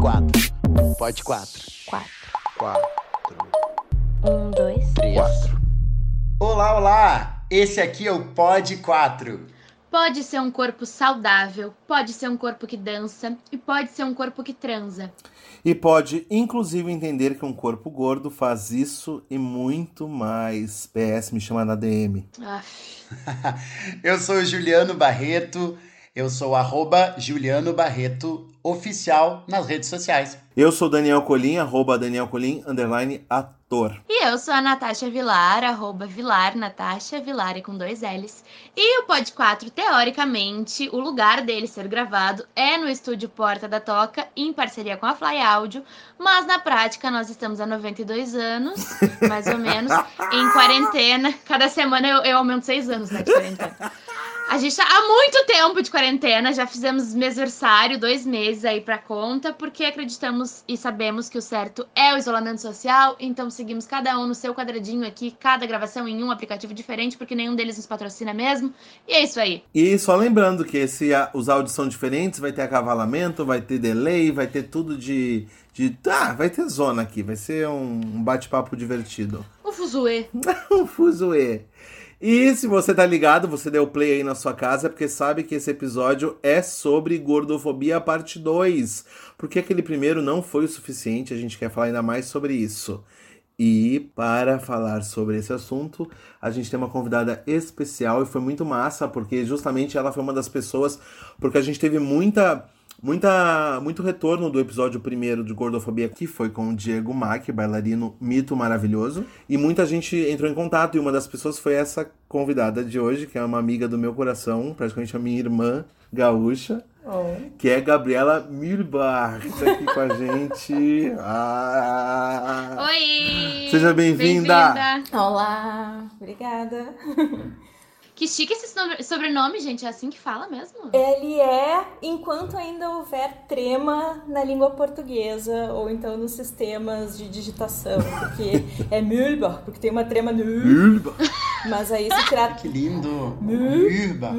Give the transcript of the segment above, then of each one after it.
Quatro. Pode quatro. Quatro. Quatro. Um, dois. Três. Quatro. Olá, olá! Esse aqui é o Pod 4. Pode ser um corpo saudável, pode ser um corpo que dança e pode ser um corpo que transa. E pode, inclusive, entender que um corpo gordo faz isso e muito mais. PS me chama na DM. Eu sou o Juliano Barreto, eu sou arroba Juliano Barreto oficial nas redes sociais. Eu sou Daniel Colim, arroba Daniel Colim, underline ator. E eu sou a Natasha Vilar, arroba Vilar, Natasha Vilar e com dois L's. E o Pod 4, teoricamente, o lugar dele ser gravado é no estúdio Porta da Toca, em parceria com a Fly Áudio, mas na prática nós estamos há 92 anos, mais ou menos, em quarentena. Cada semana eu, eu aumento seis anos, né, de quarentena. A gente tá há muito tempo de quarentena, já fizemos mêsversário, dois meses aí pra conta, porque acreditamos e sabemos que o certo é o isolamento social, então seguimos cada um no seu quadradinho aqui, cada gravação em um aplicativo diferente, porque nenhum deles nos patrocina mesmo. E é isso aí. E só lembrando que esse, a- os áudios são diferentes, vai ter acavalamento, vai ter delay, vai ter tudo de. de ah, vai ter zona aqui, vai ser um, um bate-papo divertido. O fuzuê. um fuzuê. E se você tá ligado, você deu play aí na sua casa, porque sabe que esse episódio é sobre gordofobia parte 2. Porque aquele primeiro não foi o suficiente, a gente quer falar ainda mais sobre isso. E para falar sobre esse assunto, a gente tem uma convidada especial e foi muito massa, porque justamente ela foi uma das pessoas, porque a gente teve muita muita, muito retorno do episódio primeiro de Gordofobia, que foi com o Diego Mack, bailarino mito maravilhoso. E muita gente entrou em contato, e uma das pessoas foi essa convidada de hoje, que é uma amiga do meu coração, praticamente a minha irmã gaúcha, que é Gabriela Milbar, que tá aqui com a gente. Ah! Oi! Seja bem-vinda. Bem-vinda. Olá, obrigada. Que chique esse sobre- sobrenome, gente. É assim que fala mesmo? Ele é enquanto ainda houver trema na língua portuguesa ou então nos sistemas de digitação, porque é Mühlbach, porque tem uma trema no Milbar. mas aí se tirar Que lindo! Urba.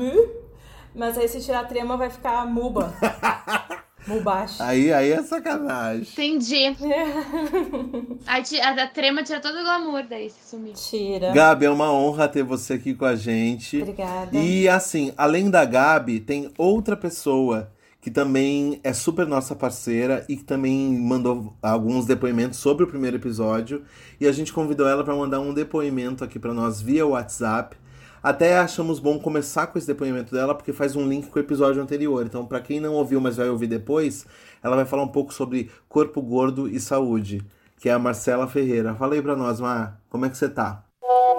mas aí se tirar a trema vai ficar Muba. Mubash. Aí, aí é sacanagem. Entendi. Aí ti- a da trema tira todo o glamour daí, se sumir. Tira. Gabi, é uma honra ter você aqui com a gente. Obrigada. E assim, além da Gabi, tem outra pessoa que também é super nossa parceira e que também mandou alguns depoimentos sobre o primeiro episódio. E a gente convidou ela para mandar um depoimento aqui para nós via WhatsApp. Até achamos bom começar com esse depoimento dela, porque faz um link com o episódio anterior. Então, para quem não ouviu, mas vai ouvir depois, ela vai falar um pouco sobre corpo gordo e saúde, que é a Marcela Ferreira. Fala aí pra nós, Mar, como é que você tá?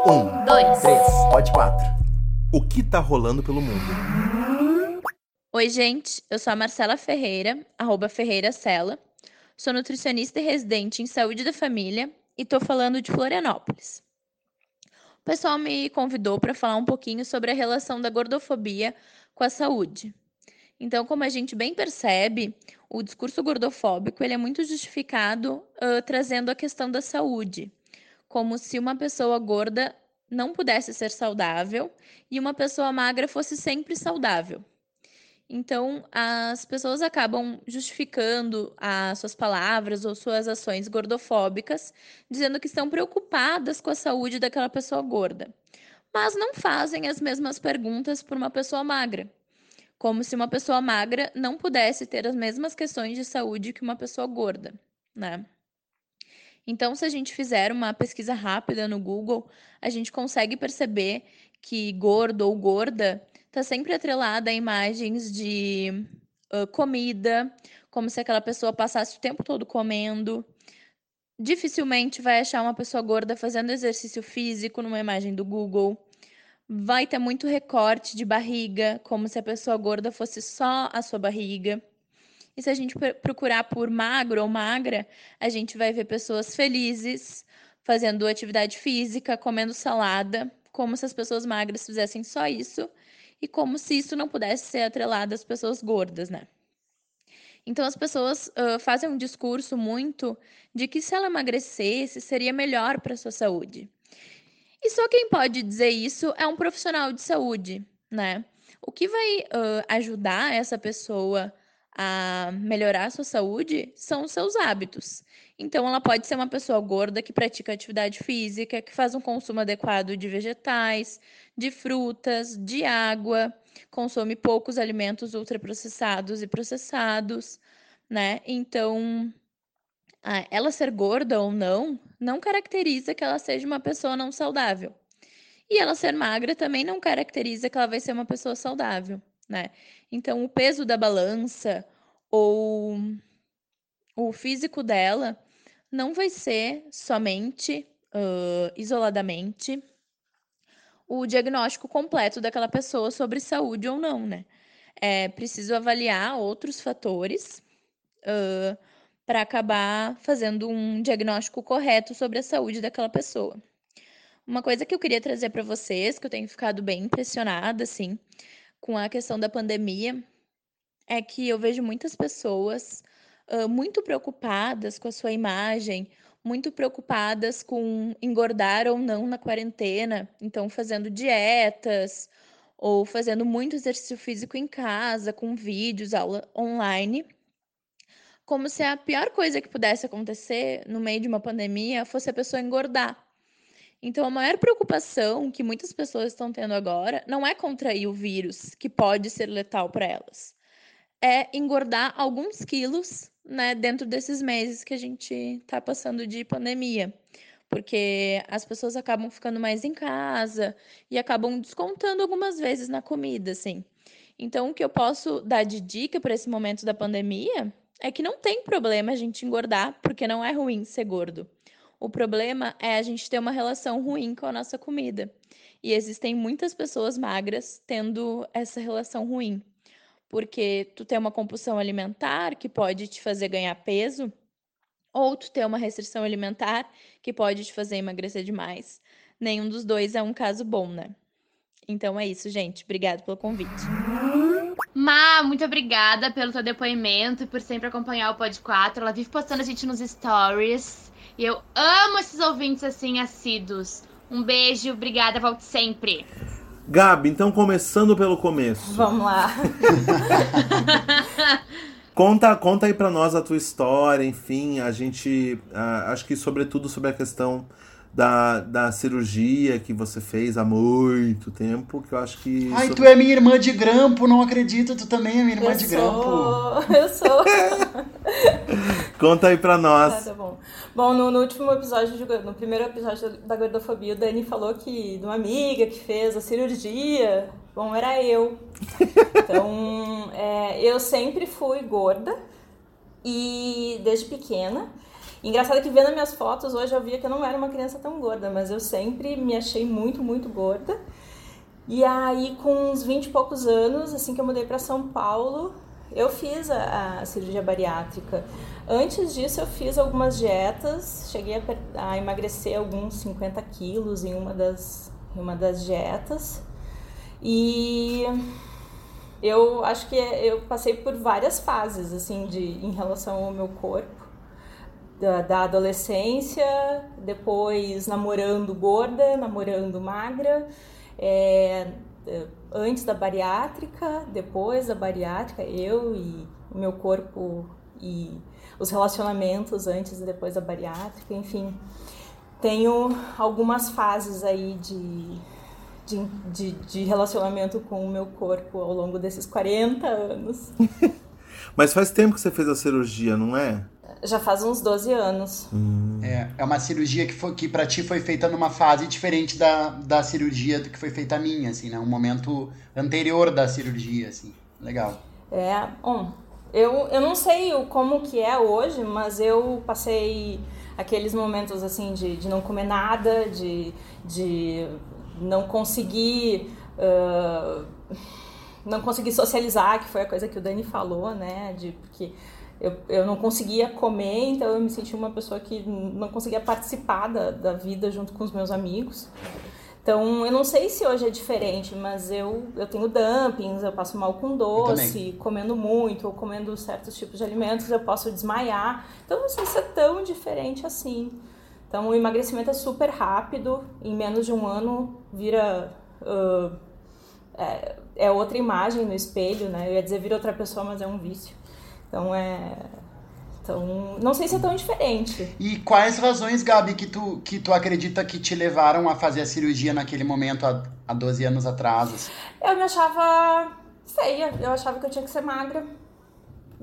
Um. Dois. Três. Pode quatro. O que tá rolando pelo mundo? Oi, gente. Eu sou a Marcela Ferreira, arroba Ferreira Cela. Sou nutricionista e residente em saúde da família e tô falando de Florianópolis. O pessoal me convidou para falar um pouquinho sobre a relação da gordofobia com a saúde. Então, como a gente bem percebe, o discurso gordofóbico ele é muito justificado ah, trazendo a questão da saúde, como se uma pessoa gorda não pudesse ser saudável e uma pessoa magra fosse sempre saudável. Então, as pessoas acabam justificando as suas palavras ou suas ações gordofóbicas, dizendo que estão preocupadas com a saúde daquela pessoa gorda, mas não fazem as mesmas perguntas por uma pessoa magra, como se uma pessoa magra não pudesse ter as mesmas questões de saúde que uma pessoa gorda, né? Então, se a gente fizer uma pesquisa rápida no Google, a gente consegue perceber que gordo ou gorda está sempre atrelada a imagens de ah, comida, como se aquela pessoa passasse o tempo todo comendo. Dificilmente vai achar uma pessoa gorda fazendo exercício físico numa imagem do Google. Vai ter muito recorte de barriga, como se a pessoa gorda fosse só a sua barriga. E se a gente pr- procurar por magro ou magra, a gente vai ver pessoas felizes, fazendo atividade física, comendo salada, como se as pessoas magras fizessem só isso e como se isso não pudesse ser atrelado às pessoas gordas, né? Então as pessoas ah, fazem um discurso muito de que se ela emagrecesse seria melhor para sua saúde. E só quem pode dizer isso é um profissional de saúde, né? O que vai ah, ajudar essa pessoa a melhorar a sua saúde são os seus hábitos. Então, ela pode ser uma pessoa gorda que pratica atividade física, que faz um consumo adequado de vegetais, de frutas, de água, consome poucos alimentos ultraprocessados e processados, né? Então, ela ser gorda ou não, não caracteriza que ela seja uma pessoa não saudável. E ela ser magra também não caracteriza que ela vai ser uma pessoa saudável, né? Então, o peso da balança ou o físico dela não vai ser somente, uh, isoladamente, o diagnóstico completo daquela pessoa sobre saúde ou não, né? É preciso avaliar outros fatores uh, para acabar fazendo um diagnóstico correto sobre a saúde daquela pessoa. Uma coisa que eu queria trazer para vocês, que eu tenho ficado bem impressionada, assim, com a questão da pandemia, é que eu vejo muitas pessoas uh, muito preocupadas com a sua imagem, muito preocupadas com engordar ou não na quarentena, então fazendo dietas ou fazendo muito exercício físico em casa, com vídeos, aula online, como se a pior coisa que pudesse acontecer no meio de uma pandemia fosse a pessoa engordar. Então, a maior preocupação que muitas pessoas estão tendo agora não é contrair o vírus, que pode ser letal para elas, é engordar alguns quilos, né, dentro desses meses que a gente está passando de pandemia. Porque as pessoas acabam ficando mais em casa e acabam descontando algumas vezes na comida, assim. Então, o que eu posso dar de dica para esse momento da pandemia é que não tem problema a gente engordar, porque não é ruim ser gordo. O problema é a gente ter uma relação ruim com a nossa comida. E existem muitas pessoas magras tendo essa relação ruim. Porque tu tem uma compulsão alimentar que pode te fazer ganhar peso, ou tu tem uma restrição alimentar que pode te fazer emagrecer demais. Nenhum dos dois é um caso bom, né? Então é isso, gente. Obrigada pelo convite. Ma, muito obrigada pelo teu depoimento e por sempre acompanhar o Pod 4. Ela vive postando a gente nos stories. E eu amo esses ouvintes assim, assíduos. Um beijo, obrigada, volte sempre. Gabi, então começando pelo começo. Vamos lá. conta, conta aí pra nós a tua história, enfim, a gente. Uh, acho que sobretudo sobre a questão da, da cirurgia que você fez há muito tempo, que eu acho que. Ai, tu é minha irmã de grampo, não acredito, tu também é minha irmã eu de sou... grampo. Eu sou. Conta aí pra nós. Ah, tá bom. Bom, no, no, último episódio, no primeiro episódio da gordofobia, o Dani falou que de uma amiga que fez a cirurgia. Bom, era eu. Então, é, eu sempre fui gorda e desde pequena. Engraçado que vendo minhas fotos hoje eu via que eu não era uma criança tão gorda, mas eu sempre me achei muito, muito gorda. E aí, com uns 20 e poucos anos, assim que eu mudei para São Paulo, eu fiz a, a, cirurgia bariátrica. Antes disso, eu fiz algumas dietas, cheguei a, a emagrecer alguns 50 quilos em uma das, em uma das dietas. E eu acho que eu passei por várias fases, assim, de, em relação ao meu corpo da, da adolescência, depois namorando gorda, namorando magra, é, antes da bariátrica, depois da bariátrica, eu e o meu corpo e os relacionamentos antes e depois da bariátrica, enfim. Tenho algumas fases aí de, de, de, de relacionamento com o meu corpo ao longo desses 40 anos. Mas faz tempo que você fez a cirurgia, não é? Já faz uns 12 anos. Hum. É, é uma cirurgia que, foi, que pra ti foi feita numa fase diferente da, da cirurgia que foi feita a minha, assim, né? Um momento anterior da cirurgia, assim. Legal. É, bom, eu, eu não sei como que é hoje, mas eu passei aqueles momentos, assim, de, de não comer nada, de, de não conseguir... Uh, não conseguir socializar, que foi a coisa que o Dani falou, né? De, porque eu, eu não conseguia comer, então eu me sentia uma pessoa que não conseguia participar da, da vida junto com os meus amigos. Então, eu não sei se hoje é diferente, mas eu, eu tenho dumpings, eu passo mal com doce, comendo muito ou comendo certos tipos de alimentos, eu posso desmaiar. Então, não sei se é tão diferente assim. Então, o emagrecimento é super rápido, em menos de um ano vira. Uh, é, é outra imagem no espelho, né? Eu ia dizer vira outra pessoa, mas é um vício. Então é. Então, não sei se é tão diferente. E quais razões, Gabi, que tu, que tu acredita que te levaram a fazer a cirurgia naquele momento, há, há 12 anos atrás? assim? Eu me achava feia, eu achava que eu tinha que ser magra.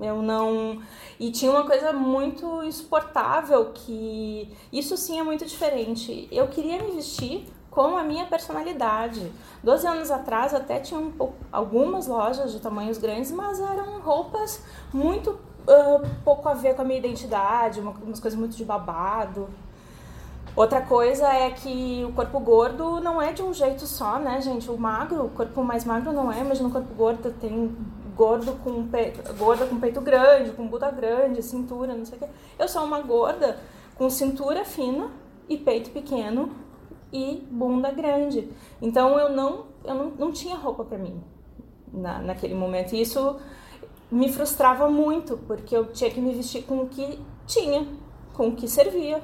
Eu não. E tinha uma coisa muito insuportável que. Isso sim é muito diferente. Eu queria me vestir com a minha personalidade. Doze anos atrás até tinha um algumas lojas de tamanhos grandes, mas eram roupas muito ah, pouco a ver com a minha identidade, uma- umas coisas muito de babado. Outra coisa é que o corpo gordo não é de um jeito só, né, gente? O magro, o corpo mais magro não é, imagina o corpo gordo tem gordo com peito, gorda com peito grande, com bunda grande, cintura, não sei o quê. Eu sou uma gorda com cintura fina e peito pequeno e bunda grande. Então eu não, eu não, não tinha roupa pra mim na, naquele momento. E isso me frustrava muito, porque eu tinha que me vestir com o que tinha, com o que servia.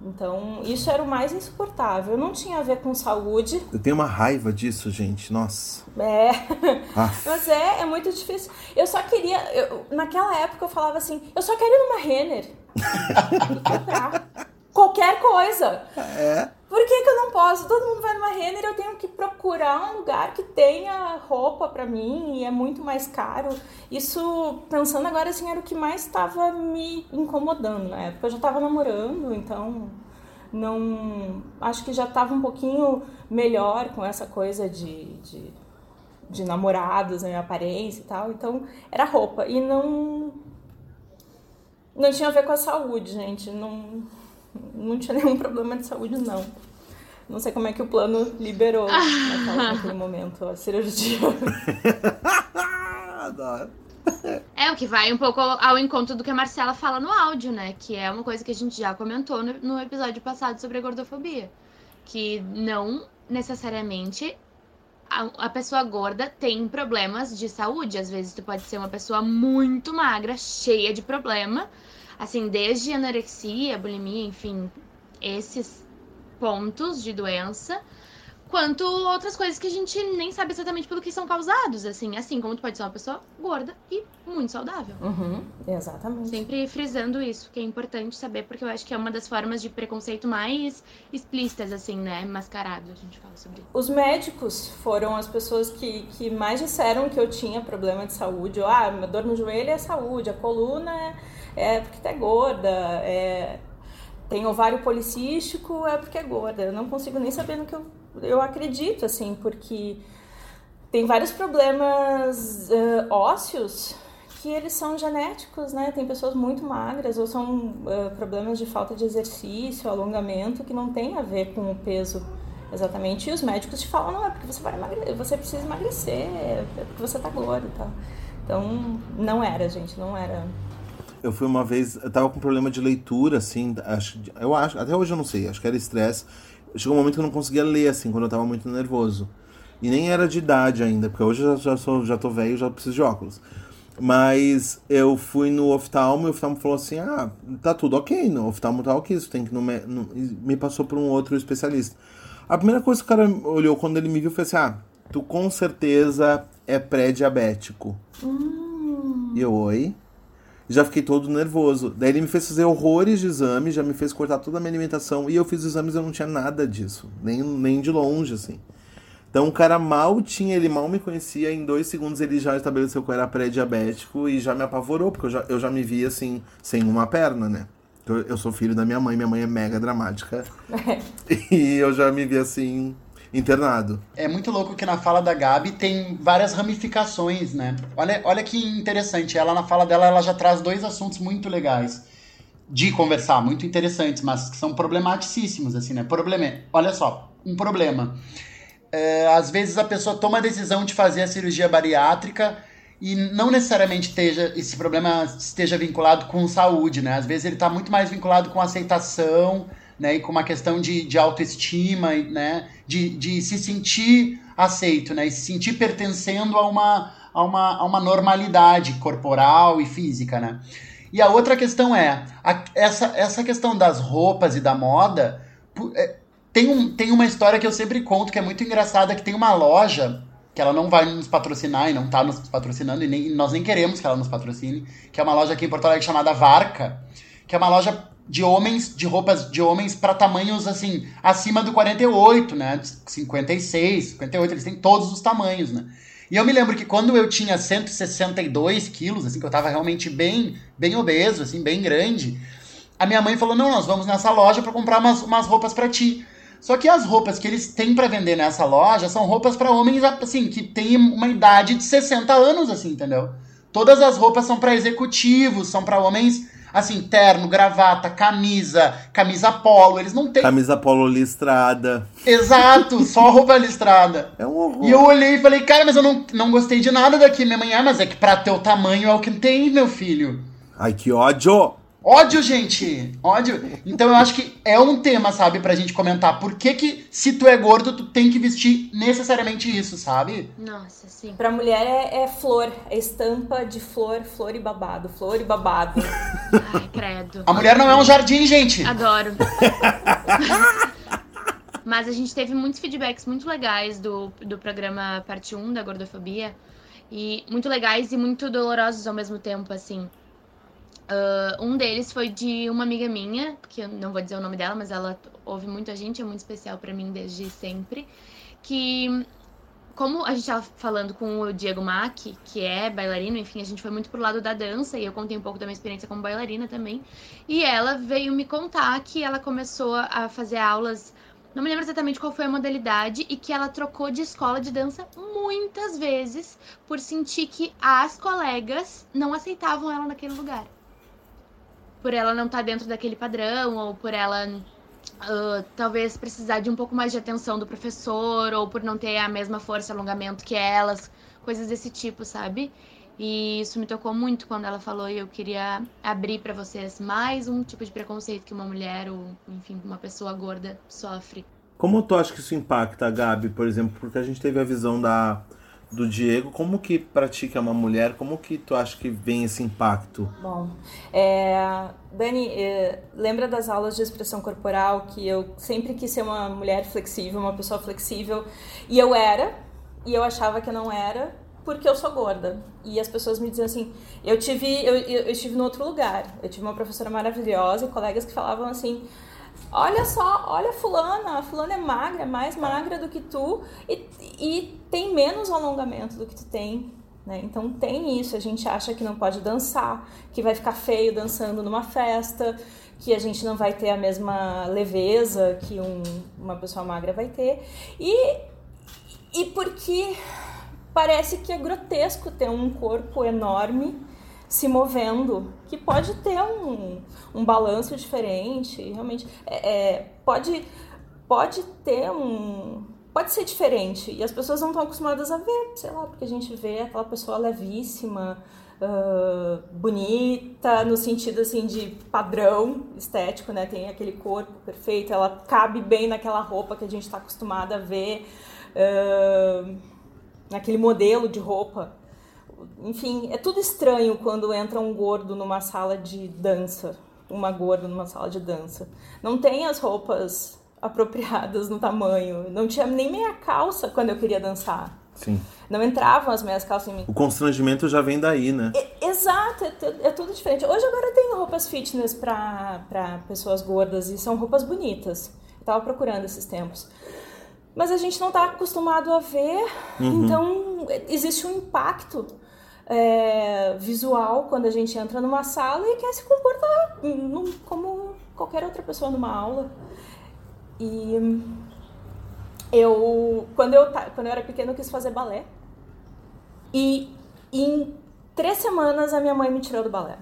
Então, isso era o mais insuportável. Não tinha a ver com saúde. Eu tenho uma raiva disso, gente. Nossa. É. Ah, Mas é, é muito difícil. Eu só queria. eu- naquela época eu falava assim: eu só quero ir numa Renner comprar qualquer coisa. é. Por que, que eu não posso? Todo mundo vai numa Renner, eu tenho que procurar um lugar que tenha roupa pra mim e é muito mais caro. Isso, pensando agora assim, era o que mais estava me incomodando na época. Eu já tava namorando, então não. Acho que já tava um pouquinho melhor com essa coisa de, de, de namorados, né, aparência e tal. Então era roupa. E não. Não tinha a ver com a saúde, gente. Não, não tinha nenhum problema de saúde, não. Não sei como é que o plano liberou naquela- naquele momento a cirurgia. Adoro. É, o que vai um pouco ao, ao encontro do que a Marcela fala no áudio, né? Que é uma coisa que a gente já comentou no, no episódio passado sobre a gordofobia. Que não necessariamente a, a pessoa gorda tem problemas de saúde. Às vezes tu pode ser uma pessoa muito magra, cheia de problema. Assim, desde anorexia, bulimia, enfim, esses pontos de doença quanto outras coisas que a gente nem sabe exatamente pelo que são causados, assim, assim como tu pode ser uma pessoa gorda e muito saudável. Uhum, exatamente. Sempre frisando isso, que é importante saber, porque eu acho que é uma das formas de preconceito mais explícitas, assim, né? Mascarado, a gente fala sobre isso. Os médicos foram as pessoas que, que mais disseram que eu tinha problema de saúde. Ou, ah, minha dor no joelho é saúde, a coluna é, é porque é gorda, é, tem ovário policístico é porque é gorda. Eu não consigo nem saber no que eu, eu acredito, assim, porque tem vários problemas eh, ósseos que eles são genéticos, né? Tem pessoas muito magras ou são eh, problemas de falta de exercício, alongamento que não tem a ver com o peso exatamente. E os médicos te falam, não, é porque você vai emagrecer, você precisa emagrecer, é porque você tá gordo e tal. Então, não era, gente, não era. Eu fui uma vez, eu tava com problema de leitura, assim, acho, eu acho, até hoje eu não sei, acho que era estresse. Chegou um momento que eu não conseguia ler, assim, quando eu tava muito nervoso. E nem era de idade ainda, porque hoje eu já, já, sou, já tô velho, já preciso de óculos. Mas eu fui no oftalmo e o oftalmo falou assim: ah, tá tudo ok, no oftalmo tá ok, isso tem que no, me- no- me passou por um outro especialista. A primeira coisa que o cara olhou quando ele me viu foi assim: ah, tu com certeza é pré-diabético. E eu, oi? Já fiquei todo nervoso. Daí ele me fez fazer horrores de exame, já me fez cortar toda a minha alimentação. E eu fiz os exames e eu não tinha nada disso. Nem, nem de longe, assim. Então o cara mal tinha, ele mal me conhecia. Em dois segundos ele já estabeleceu que eu era pré-diabético e já me apavorou, porque eu já, eu já me vi assim, sem uma perna, né? Eu, eu sou filho da minha mãe, minha mãe é mega dramática. e eu já me vi assim, internado. É muito louco que na fala da Gabi tem várias ramificações, né? Olha, olha que interessante. Ela, na fala dela, ela já traz dois assuntos muito legais de conversar, muito interessantes, mas que são problematicíssimos, assim, né? Problema, olha só, um problema. É, às vezes a pessoa toma a decisão de fazer a cirurgia bariátrica e não necessariamente esteja, esse problema esteja vinculado com saúde, né? Às vezes ele está muito mais vinculado com aceitação, né? E com uma questão de, de autoestima, né? De, de se sentir aceito, né? E se sentir pertencendo a uma, a uma, a uma normalidade corporal e física, né? E a outra questão é, a- essa, essa questão das roupas e da moda, é, tem, um, tem uma história que eu sempre conto que é muito engraçada, que tem uma loja que ela não vai nos patrocinar e não tá nos patrocinando, e, nem, nós nem queremos que ela nos patrocine, que é uma loja aqui em Porto Alegre chamada Varca, que é uma loja de homens, de roupas de homens para tamanhos assim, acima do 48, né? 56, 58, eles têm todos os tamanhos, né? E eu me lembro que quando eu tinha 162 quilos, assim, que eu tava realmente bem, bem obeso, assim, bem grande, a minha mãe falou: não, nós vamos nessa loja para comprar umas, umas roupas para ti. Só que as roupas que eles têm para vender nessa loja são roupas para homens, assim, que têm uma idade de 60 anos, assim, entendeu? Todas as roupas são para executivos, são para homens, assim, terno, gravata, camisa, camisa polo. Eles não têm. Camisa polo listrada. Exato, só roupa listrada. É um horror. E eu olhei e falei, cara, mas eu não, não gostei de nada daqui. Minha mãe, ah, mas é que pra teu tamanho é o que tem, meu filho. Ai, que ódio! Ódio, gente! Ódio. Então eu acho que é um tema, sabe, pra gente comentar. Por que que, se tu é gordo, tu tem que vestir necessariamente isso, sabe? Nossa, sim. Pra mulher é, é flor, é estampa de flor, flor e babado, flor e babado. Ai, credo. A mulher não é um jardim, gente. Adoro. Mas a gente teve muitos feedbacks muito legais do, do programa parte 1 da gordofobia. E muito legais e muito dolorosos ao mesmo tempo, assim. Uh, um deles foi de uma amiga minha, que eu não vou dizer o nome dela, mas ela ouve muito a gente, é muito especial para mim desde sempre. Que, como a gente tava falando com o Diego Mack, que é bailarino, enfim, a gente foi muito pro lado da dança e eu contei um pouco da minha experiência como bailarina também. E ela veio me contar que ela começou a fazer aulas não me lembro exatamente qual foi a modalidade e que ela trocou de escola de dança muitas vezes por sentir que as colegas não aceitavam ela naquele lugar. Por ela não estar dentro daquele padrão, ou por ela uh, talvez precisar de um pouco mais de atenção do professor, ou por não ter a mesma força e alongamento que elas, coisas desse tipo, sabe? E isso me tocou muito quando ela falou e eu queria abrir para vocês mais um tipo de preconceito que uma mulher ou, enfim, uma pessoa gorda sofre. Como tu acha que isso impacta Gabi, por exemplo? Porque a gente teve a visão da, do Diego. Como que pratica uma mulher? Como que tu acha que vem esse impacto? Bom, é, Dani, é, lembra das aulas de expressão corporal que eu sempre quis ser uma mulher flexível, uma pessoa flexível, e eu era, e eu achava que eu não era, porque eu sou gorda. E as pessoas me diziam assim, eu tive, eu, eu, eu estive no outro lugar. Eu tive uma professora maravilhosa e colegas que falavam assim, olha só, olha a fulana, a fulana é magra, é mais magra do que tu e, e tem menos alongamento do que tu tem. Né? Então tem isso, a gente acha que não pode dançar, que vai ficar feio dançando numa festa, que a gente não vai ter a mesma leveza que um, uma pessoa magra vai ter. E, e porque parece que é grotesco ter um corpo enorme se movendo, que pode ter um, um balanço diferente, realmente é, é, pode pode ter um pode ser diferente e as pessoas não estão acostumadas a ver, sei lá, porque a gente vê aquela pessoa levíssima, uh, bonita no sentido assim de padrão estético, né? Tem aquele corpo perfeito, ela cabe bem naquela roupa que a gente está acostumada a ver. Uh, naquele modelo de roupa. Enfim, é tudo estranho quando entra um gordo numa sala de dança, uma gorda numa sala de dança. Não tem as roupas apropriadas no tamanho, não tinha nem meia calça quando eu queria dançar. Sim. Não entravam as meias calças em mim. O constrangimento já vem daí, né? É, exato, é, é, tudo diferente. Hoje agora tem roupas fitness para pessoas gordas e são roupas bonitas. Eu tava procurando esses tempos mas a gente não está acostumado a ver, uhum. então existe um impacto é, visual quando a gente entra numa sala e quer se comportar como qualquer outra pessoa numa aula. E eu, quando eu, quando eu era pequena, eu quis fazer balé. E em três semanas a minha mãe me tirou do balé.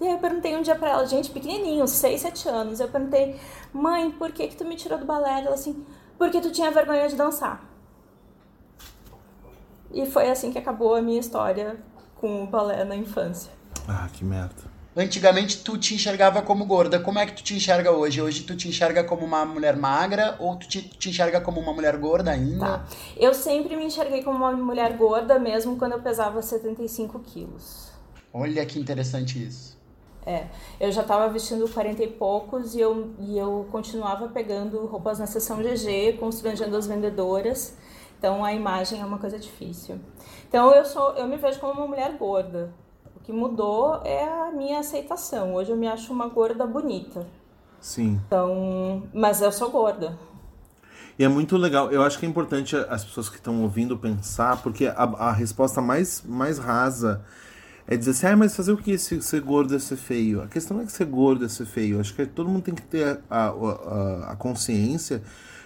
E aí eu perguntei um dia pra ela, gente, pequenininho, 6, 7 anos. Eu perguntei, mãe, por que que tu me tirou do balé? Ela assim, porque tu tinha vergonha de dançar. E foi assim que acabou a minha história com o balé na infância. Ah, que merda. Antigamente tu te enxergava como gorda. Como é que tu te enxerga hoje? Hoje tu te enxerga como uma mulher magra ou tu te, te enxerga como uma mulher gorda ainda? Tá. Eu sempre me enxerguei como uma mulher gorda, mesmo quando eu pesava 75 quilos. Olha que interessante isso. É, eu já estava vestindo 40 e poucos e eu, e eu continuava pegando roupas na seção GG, constrangendo as vendedoras. Então a imagem é uma coisa difícil. Então eu sou, eu me vejo como uma mulher gorda. O que mudou é a minha aceitação. Hoje eu me acho uma gorda bonita. Sim. Então, mas eu sou gorda. E é muito legal. Eu acho que é importante as pessoas que estão ouvindo pensar, porque a, a resposta mais, mais rasa é dizer assim, ah, mas fazer o que se ser gordo é ser feio? A questão não é que ser gordo é ser feio. Acho que todo mundo tem que ter a, a, a consciência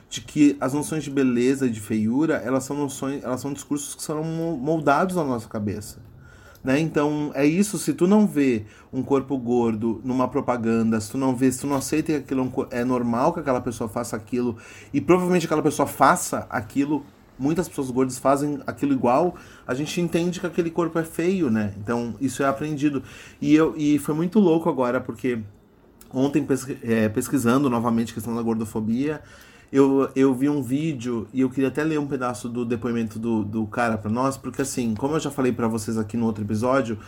de que as noções de beleza e de feiura, elas são noções, elas são discursos que são moldados na nossa cabeça. Né? Então, é isso, se tu não vê um corpo gordo numa propaganda, se tu não vê, se tu não aceita que aquilo é, é normal que aquela pessoa faça aquilo, e provavelmente aquela pessoa faça aquilo, muitas pessoas gordas fazem aquilo igual, a gente entende que aquele corpo é feio, né? Então, isso é aprendido. E, eu, e foi muito louco agora, porque ontem é, pesquisando novamente a questão da gordofobia, eu, eu vi um vídeo e eu queria até ler um pedaço do depoimento do, do cara para nós, porque assim, como eu já falei para vocês aqui no outro episódio,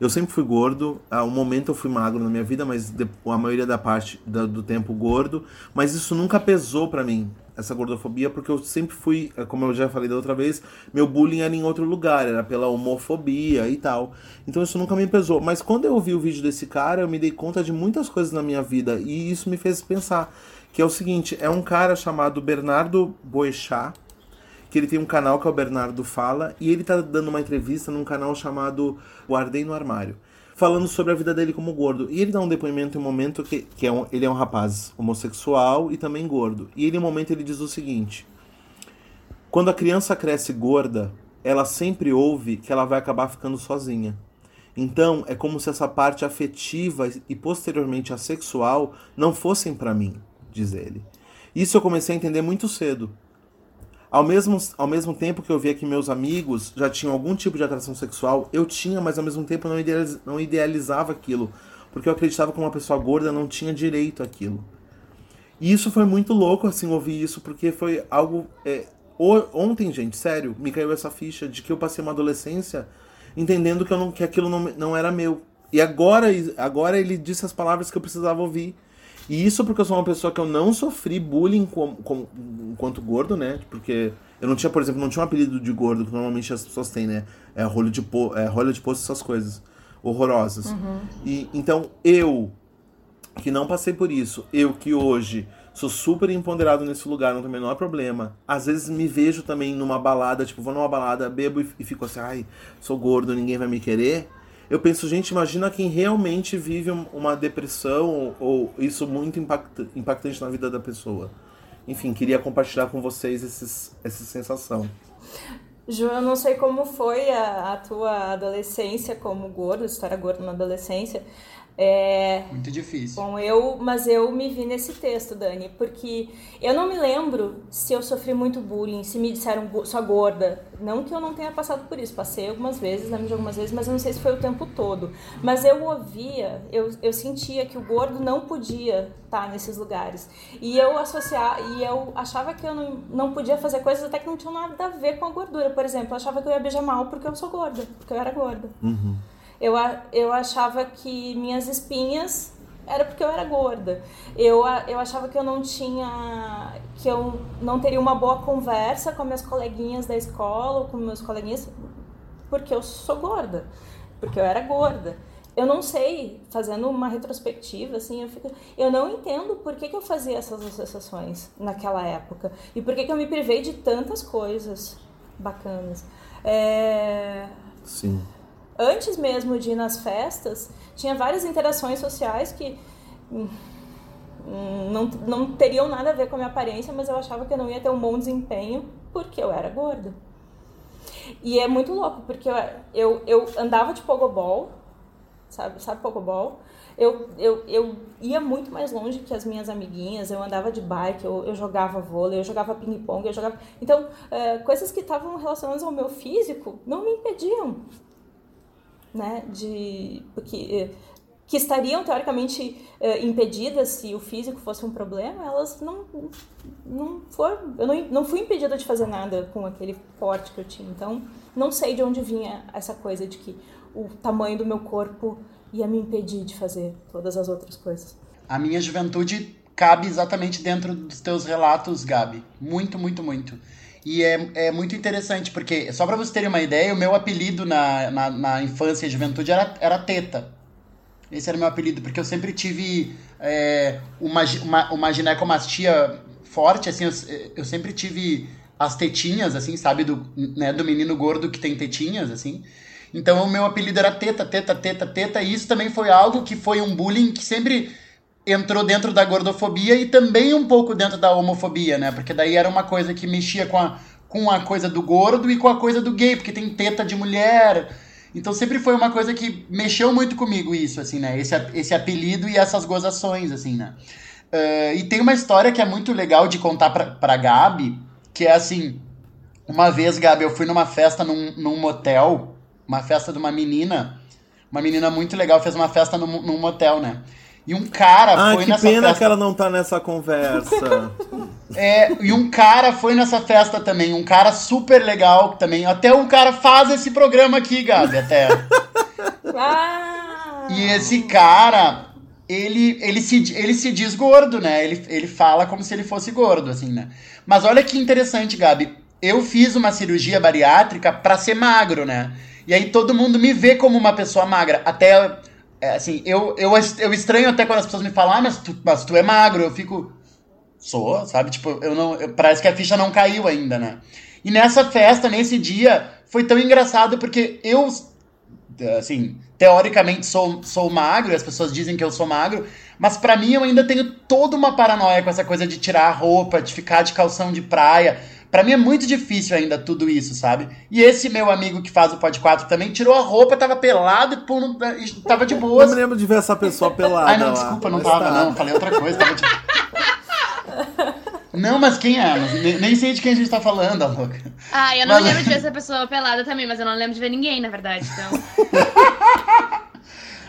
eu sempre fui gordo. A um momento eu fui magro na minha vida, mas a maioria da parte do, do tempo gordo. Mas isso nunca pesou para mim, essa gordofobia, porque eu sempre fui, como eu já falei da outra vez, meu bullying era em outro lugar, era pela homofobia e tal. Então isso nunca me pesou. Mas quando eu vi o vídeo desse cara, eu me dei conta de muitas coisas na minha vida e isso me fez pensar que é o seguinte, é um cara chamado Bernardo Boechat, que ele tem um canal que é o Bernardo Fala, e ele tá dando uma entrevista num canal chamado Guardei no Armário, falando sobre a vida dele como gordo. E ele dá um depoimento em um momento que, que é um, ele é um rapaz homossexual e também gordo. E ele, em um momento, ele diz o seguinte: Quando a criança cresce gorda, ela sempre ouve que ela vai acabar ficando sozinha. Então, é como se essa parte afetiva e posteriormente a sexual não fossem para mim diz ele. Isso eu comecei a entender muito cedo. Ao mesmo, ao mesmo tempo que eu via que meus amigos já tinham algum tipo de atração sexual, eu tinha, mas ao mesmo tempo não, idealiz, não idealizava aquilo. Porque eu acreditava que uma pessoa gorda não tinha direito àquilo. E isso foi muito louco, assim, ouvir isso, porque foi algo. É, ontem, gente, sério, me caiu essa ficha de que eu passei uma adolescência entendendo que, eu não, que aquilo não, não era meu. E agora, agora ele disse as palavras que eu precisava ouvir. E isso porque eu sou uma pessoa que eu não sofri bullying com, com, enquanto gordo, né? Porque eu não tinha, por exemplo, não tinha um apelido de gordo que normalmente as pessoas têm, né? É rolho de, po, é, rolho de poço, essas coisas horrorosas. Uhum. E então eu que não passei por isso, eu que hoje sou super empoderado nesse lugar, não tem o menor problema. Às vezes me vejo também numa balada, tipo, vou numa balada, bebo e, e fico assim, ai, sou gordo, ninguém vai me querer eu penso, gente, imagina quem realmente vive uma depressão ou isso muito impactante na vida da pessoa. Enfim, queria compartilhar com vocês esses, essa sensação. Ju, eu não sei como foi a, a tua adolescência como gordo, história gordo na adolescência, é, Muito difícil. Bom, eu, mas eu me vi nesse texto, Dani, porque eu não me lembro se eu sofri muito bullying, se me disseram sua gorda. Não que eu não tenha passado por isso, passei algumas vezes, lembro de algumas vezes, mas eu não sei se foi o tempo todo. Mas eu ouvia, eu, eu sentia que o gordo não podia estar nesses lugares. E eu associar, e eu achava que eu não, não podia fazer coisas até que não tinham nada a ver com a gordura. Por exemplo, eu achava que eu ia beijar mal porque eu sou gorda, porque eu era gorda. Uhum eu, eu achava que minhas espinhas era porque eu era gorda. Eu, eu achava que eu não tinha. que eu não teria uma boa conversa com minhas coleguinhas da escola ou com meus coleguinhas porque eu sou gorda. Porque eu era gorda. Eu não sei, fazendo uma retrospectiva, assim, eu, fico, eu não entendo por que, que eu fazia essas associações naquela época. E por que, que eu me privei de tantas coisas bacanas. É... Sim antes mesmo de ir nas festas, tinha várias interações sociais que hum, não, não teriam nada a ver com a minha aparência, mas eu achava que eu não ia ter um bom desempenho porque eu era gorda. E é muito louco, porque eu, eu, eu andava de pogobol, sabe, sabe pogobol? Eu, eu, eu ia muito mais longe que as minhas amiguinhas, eu andava de bike, eu, eu jogava vôlei, eu jogava ping-pong, eu jogava... Então, é, coisas que estavam relacionadas ao meu físico não me impediam né, de porque que estariam teoricamente eh, impedidas se o físico fosse um problema, elas não não foram, eu não, não fui impedida de fazer nada com aquele porte que eu tinha. Então, não sei de onde vinha essa coisa de que o tamanho do meu corpo ia me impedir de fazer todas as outras coisas. A minha juventude cabe exatamente dentro dos teus relatos, Gabi. Muito, muito, muito. E é, é muito interessante, porque, só pra vocês terem uma ideia, o meu apelido na, na, na infância e juventude era, era Teta. Esse era o meu apelido, porque eu sempre tive é, uma, uma, uma ginecomastia forte, assim, eu, eu sempre tive as tetinhas, assim, sabe, do, né, do menino gordo que tem tetinhas, assim. Então o meu apelido era teta, teta, teta, teta, e isso também foi algo que foi um bullying que sempre entrou dentro da gordofobia e também um pouco dentro da homofobia, né? Porque daí era uma coisa que mexia com a, com a coisa do gordo e com a coisa do gay, porque tem teta de mulher. Então sempre foi uma coisa que mexeu muito comigo isso, assim, né? Esse, esse apelido e essas gozações, assim, né? Uh, e tem uma história que é muito legal de contar pra, pra Gabi, que é assim, uma vez, Gabi, eu fui numa festa num, num motel, uma festa de uma menina, uma menina muito legal, fez uma festa num, num motel, né? E um cara ah, foi que nessa pena festa. que ela não tá nessa conversa. É, e um cara foi nessa festa também, um cara super legal também. Até um cara faz esse programa aqui, Gabi, até. E esse cara, ele, ele, se, ele se diz gordo, né? Ele, ele fala como se ele fosse gordo, assim, né? Mas olha que interessante, Gabi. Eu fiz uma cirurgia bariátrica pra ser magro, né? E aí todo mundo me vê como uma pessoa magra. Até, é, assim, eu, eu, eu estranho até quando as pessoas me falam, ah, mas tu, mas tu é magro. Eu fico, sou, sabe? Tipo, eu não, eu, parece que a ficha não caiu ainda, né? E nessa festa, nesse dia, foi tão engraçado porque eu, assim, teoricamente sou, sou magro, as pessoas dizem que eu sou magro, mas para mim eu ainda tenho toda uma paranoia com essa coisa de tirar a roupa, de ficar de calção de praia. Para mim é muito difícil ainda tudo isso, sabe? E esse meu amigo que faz o Pod 4 também tirou a roupa, tava pelado e e tava de Eu boa. me lembro de ver essa pessoa pelada Ai, não, lá. desculpa, não tava, tá. não. Falei outra coisa, tava de... Não, mas quem é? Nem, nem sei de quem a gente tá falando, a louca. Ah, eu não Mas- lembro de ver essa pessoa pelada também, mas eu não lembro de ver ninguém, na verdade. Então.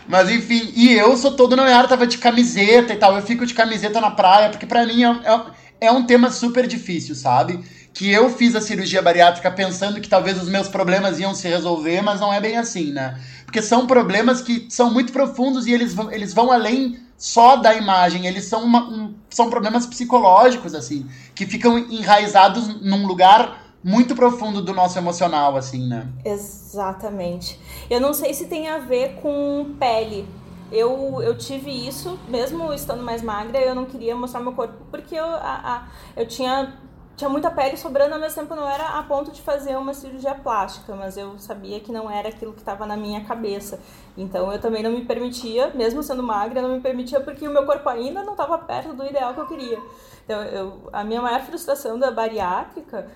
Mas enfim, e eu sou todo nomeado, tava de camiseta e tal. Eu fico de camiseta na praia, porque pra mim é, é, é um tema super difícil, sabe? Que eu fiz a cirurgia bariátrica pensando que talvez os meus problemas iam se resolver, mas não é bem assim, né? Porque são problemas que são muito profundos e eles eles vão além só da imagem, eles são, uma- um- são problemas psicológicos, assim, que ficam enraizados num lugar muito profundo do nosso emocional, assim, né? Exatamente. Eu não sei se tem a ver com pele. Eu, eu tive isso, mesmo estando mais magra, eu não queria mostrar meu corpo porque eu, a, a- eu tinha, tinha muita pele sobrando, ao mesmo tempo não era a ponto de fazer uma cirurgia plástica, mas eu sabia que não era aquilo que estava na minha cabeça. Então eu também não me permitia, mesmo sendo magra, não me permitia porque o meu corpo ainda não estava perto do ideal que eu queria. Então eu, a minha maior frustração da bariátrica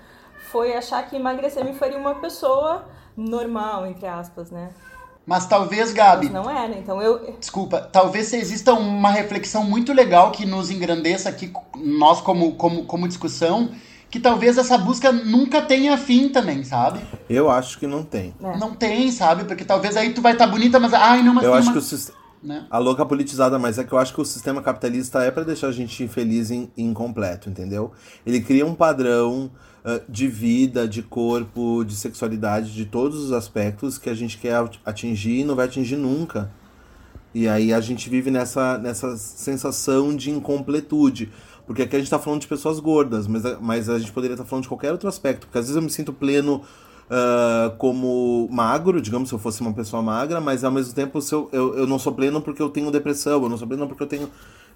foi achar que emagrecer me faria uma pessoa normal, entre aspas, né? Mas talvez, Gabi, Mas não era. Então eu. Desculpa, talvez exista uma reflexão muito legal que nos engrandeça aqui, nós como, como, como discussão, que talvez essa busca nunca tenha fim também, sabe? Eu acho que não tem. É. Não tem, sabe? Porque talvez aí tu vai estar bonita, mas ai, não, mas Eu acho uma... que o sistema. né? A louca politizada, mas é que eu acho que o sistema capitalista é pra deixar a gente infeliz e incompleto, entendeu? Ele cria um padrão ah, de vida, de corpo, de sexualidade, de todos os aspectos que a gente quer atingir e não vai atingir nunca. E aí a gente vive nessa, nessa sensação de incompletude. Porque aqui a gente tá falando de pessoas gordas, mas, mas a gente poderia estar falando de qualquer outro aspecto. Porque às vezes eu me sinto pleno ah, como magro, digamos, se eu fosse uma pessoa magra, mas ao mesmo tempo se eu, eu, eu não sou pleno porque eu tenho depressão, eu não sou pleno porque eu tenho.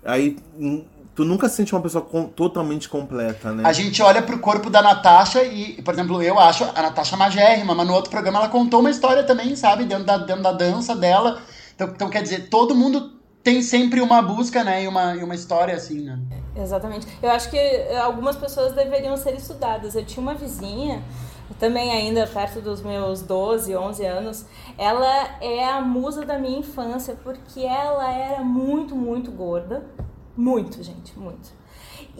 Aí hum, tu nunca se sente uma pessoa com- totalmente completa, né? A gente olha pro corpo da Natasha e, por exemplo, eu acho a Natasha magérrima, mas no outro programa ela contou uma história também, sabe? Dentro da, dentro da dança dela. Então, então, quer dizer, todo mundo tem sempre uma busca, né? E uma, e uma história assim, né? Exatamente. Eu acho que algumas pessoas deveriam ser estudadas. Eu tinha uma vizinha, também ainda perto dos meus 12, 11 anos. Ela é a musa da minha infância, porque ela era muito, muito gorda. Muito, gente, muito.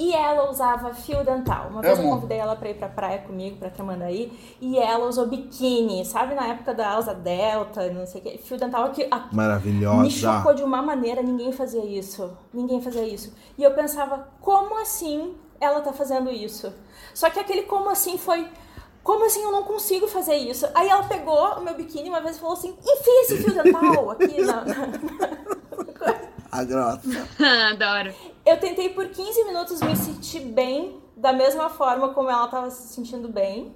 E ela usava fio dental. Uma vez eu Amo. convidei ela pra ir pra praia comigo, pra Tramandaí, e ela usou biquíni, sabe? Na época da Asa Delta, não sei o que. Fio dental aqui. Maravilhosa. me chocou de uma maneira, ninguém fazia isso. Ninguém fazia isso. E eu pensava, como assim ela tá fazendo isso? Só que aquele como assim foi. Como assim eu não consigo fazer isso? Aí ela pegou o meu biquíni uma vez e falou assim: enfia esse fio dental aqui na. na- A grossa. Adoro. Eu tentei por 15 minutos me sentir bem, da mesma forma como ela estava se sentindo bem.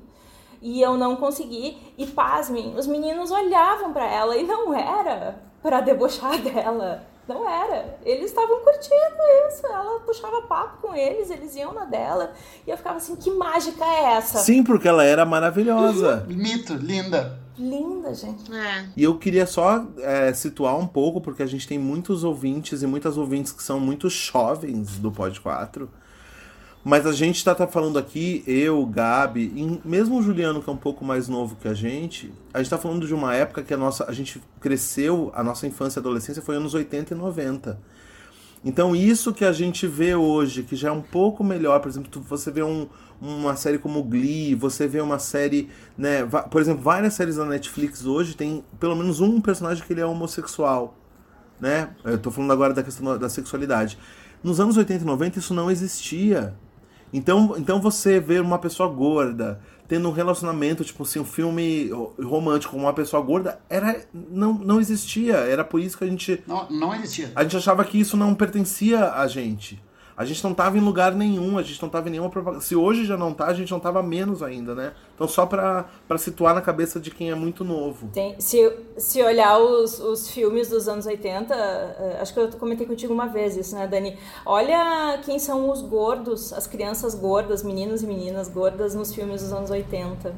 E eu não consegui. E pasmem, os meninos olhavam para ela e não era para debochar dela. Não era. Eles estavam curtindo isso. Ela puxava papo com eles, eles iam na dela. E eu ficava assim: que mágica é essa? Sim, porque ela era maravilhosa. Mito, linda. Linda, gente. É. E eu queria só é, situar um pouco, porque a gente tem muitos ouvintes e muitas ouvintes que são muito jovens do Pod 4. Mas a gente tá, tá falando aqui, eu, Gabi, e mesmo o Juliano, que é um pouco mais novo que a gente, a gente tá falando de uma época que a nossa. A gente cresceu, a nossa infância e adolescência foi anos 80 e 90. Então, isso que a gente vê hoje, que já é um pouco melhor, por exemplo, tu- você vê um- uma série como Glee, você vê uma série, né, por exemplo, várias séries da Netflix hoje tem pelo menos um personagem que ele é homossexual, né? Eu tô falando agora da questão da- da sexualidade. Nos anos 80 e 90 isso não existia. Então, então você ver uma pessoa gorda tendo um relacionamento, tipo assim, um filme romântico com uma pessoa gorda, era não, não existia. Era por isso que a gente Não, não existia. a gente achava que isso não pertencia a gente. A gente não tava em lugar nenhum, a gente não tava em nenhuma propaganda. Se hoje já não tá, a gente não tava menos ainda, né? Então só pra situar na cabeça de quem é muito novo. Se, se olhar os, os filmes dos anos 80, eh, acho que eu comentei contigo uma vez isso, né, Dani? Olha quem são os gordos, as crianças gordas, meninos e meninas gordas nos filmes dos anos 80.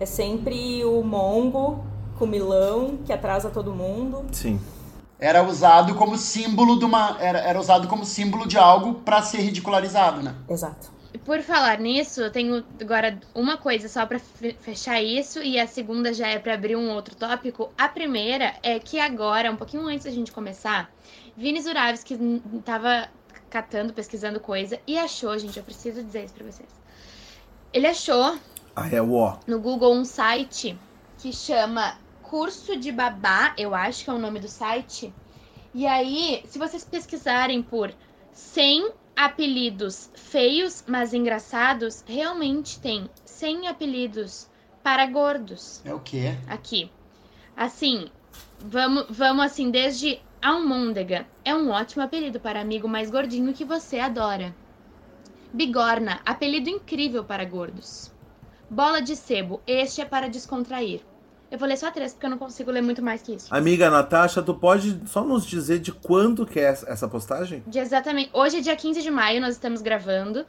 É sempre o mongo com milão que atrasa todo mundo. Sim. Era usado como símbolo de uma. Era, era usado como símbolo de algo pra ser ridicularizado, né? Exato. Por falar nisso, eu tenho agora uma coisa só pra fe- fechar isso e a segunda já é pra abrir um outro tópico. A primeira é que agora, um pouquinho antes da gente começar, Vini Zuravski n- tava catando, pesquisando coisa e achou, gente, eu preciso dizer isso pra vocês. Ele achou Ah, é o ó. no Google um site que chama Curso de Babá, eu acho que é o nome do site. E aí, se vocês pesquisarem por 100 apelidos feios, mas engraçados, realmente tem 100 apelidos para gordos É o quê? aqui. Assim, vamos, vamos assim, desde almôndega. É um ótimo apelido para amigo mais gordinho que você adora. Bigorna, apelido incrível para gordos. Bola de sebo, este é para descontrair. Eu vou ler só três, porque eu não consigo ler muito mais que isso. Amiga Natasha, tu pode só nos dizer de quando que é essa postagem? De exatamente. Hoje é dia 15 de maio, nós estamos gravando.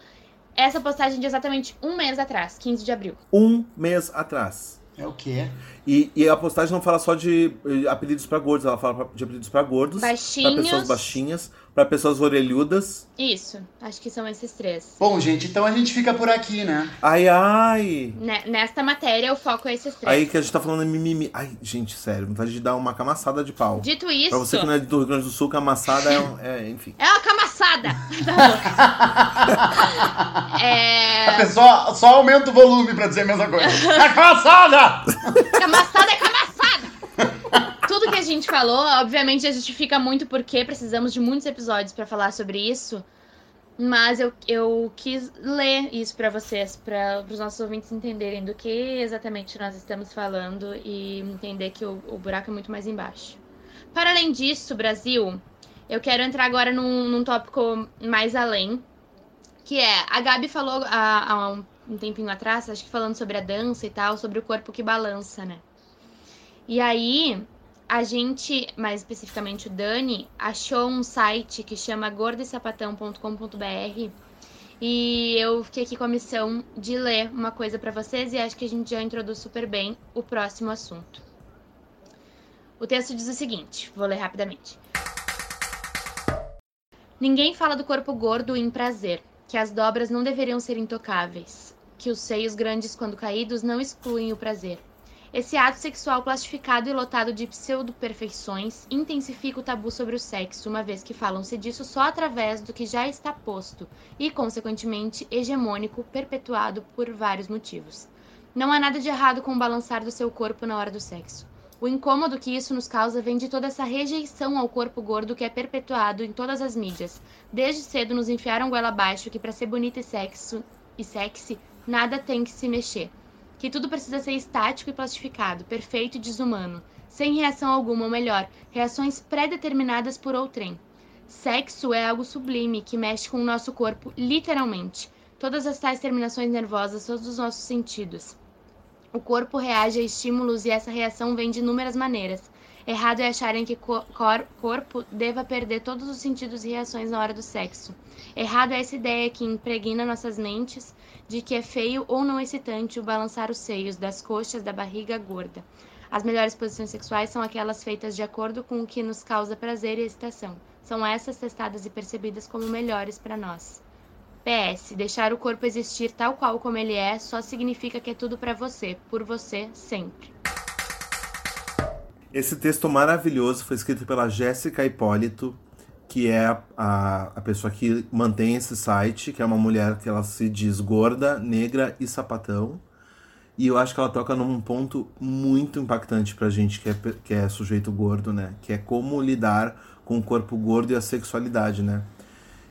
Essa postagem de exatamente um mês atrás, 15 de abril. Um mês atrás. É o quê? E, e a postagem não fala só de eh, apelidos pra gordos, ela fala de apelidos pra gordos, pra pessoas baixinhas, pra pessoas orelhudas. Isso, acho que são esses três. Bom, gente, então a gente fica por aqui, né? Ai, ai! Ne- Nesta matéria, o foco é esses três. Aí que a gente tá falando é mimimi. Ai, gente, sério, vontade de dar uma camaçada de pau. Dito isso. Pra você que não é do Rio Grande do Sul, camaçada é, um- é enfim. É uma camaçada! A é. pessoa só aumenta o volume pra dizer a mesma coisa. É cansada! Camaçada é camaçada! Tudo que a gente falou, obviamente, justifica muito porque precisamos de muitos episódios pra falar sobre isso. Mas eu, eu quis ler isso pra vocês, para os nossos ouvintes entenderem do que exatamente nós estamos falando e entender que o, o buraco é muito mais embaixo. Para além disso, Brasil, eu quero entrar agora num, num tópico mais além, que é, a Gabi falou há, há um tempinho atrás, acho que falando sobre a dança e tal, sobre o corpo que balança, né? E aí, a gente, mais especificamente o Dani, achou um site que chama gordesapatão.com.br e eu fiquei aqui com a missão de ler uma coisa pra vocês e acho que a gente já introduz super bem o próximo assunto. O texto diz o seguinte, vou ler rapidamente. Ninguém fala do corpo gordo em prazer, que as dobras não deveriam ser intocáveis, que os seios grandes quando caídos não excluem o prazer. Esse ato sexual plastificado e lotado de pseudo-perfeições intensifica o tabu sobre o sexo, uma vez que falam-se disso só através do que já está posto e, consequentemente, hegemônico, perpetuado por vários motivos. Não há nada de errado com o balançar do seu corpo na hora do sexo. O incômodo que isso nos causa vem de toda essa rejeição ao corpo gordo que é perpetuado em todas as mídias. Desde cedo nos enfiaram goela abaixo que para ser bonita e sexo e sexy, nada tem que se mexer. Que tudo precisa ser estático e plastificado, perfeito e desumano, sem reação alguma, ou melhor, reações pré-determinadas por outrem. Sexo é algo sublime que mexe com o nosso corpo, literalmente. Todas as tais terminações nervosas, todos os nossos sentidos. O corpo reage a estímulos e essa reação vem de inúmeras maneiras. Errado é acharem que cor corpo deva perder todos os sentidos e reações na hora do sexo. Errado é essa ideia que impregna nossas mentes de que é feio ou não excitante o balançar os seios, das coxas, da barriga gorda. As melhores posições sexuais são aquelas feitas de acordo com o que nos causa prazer e excitação. São essas testadas e percebidas como melhores para nós. PS, deixar o corpo existir tal qual como ele é só significa que é tudo para você, por você, sempre. Esse texto maravilhoso foi escrito pela Jéssica Hipólito, que é a, a pessoa que mantém esse site, que é uma mulher que ela se diz gorda, negra e sapatão. E eu acho que ela toca num ponto muito impactante pra gente que é, que é sujeito gordo, né? Que é como lidar com o corpo gordo e a sexualidade, né?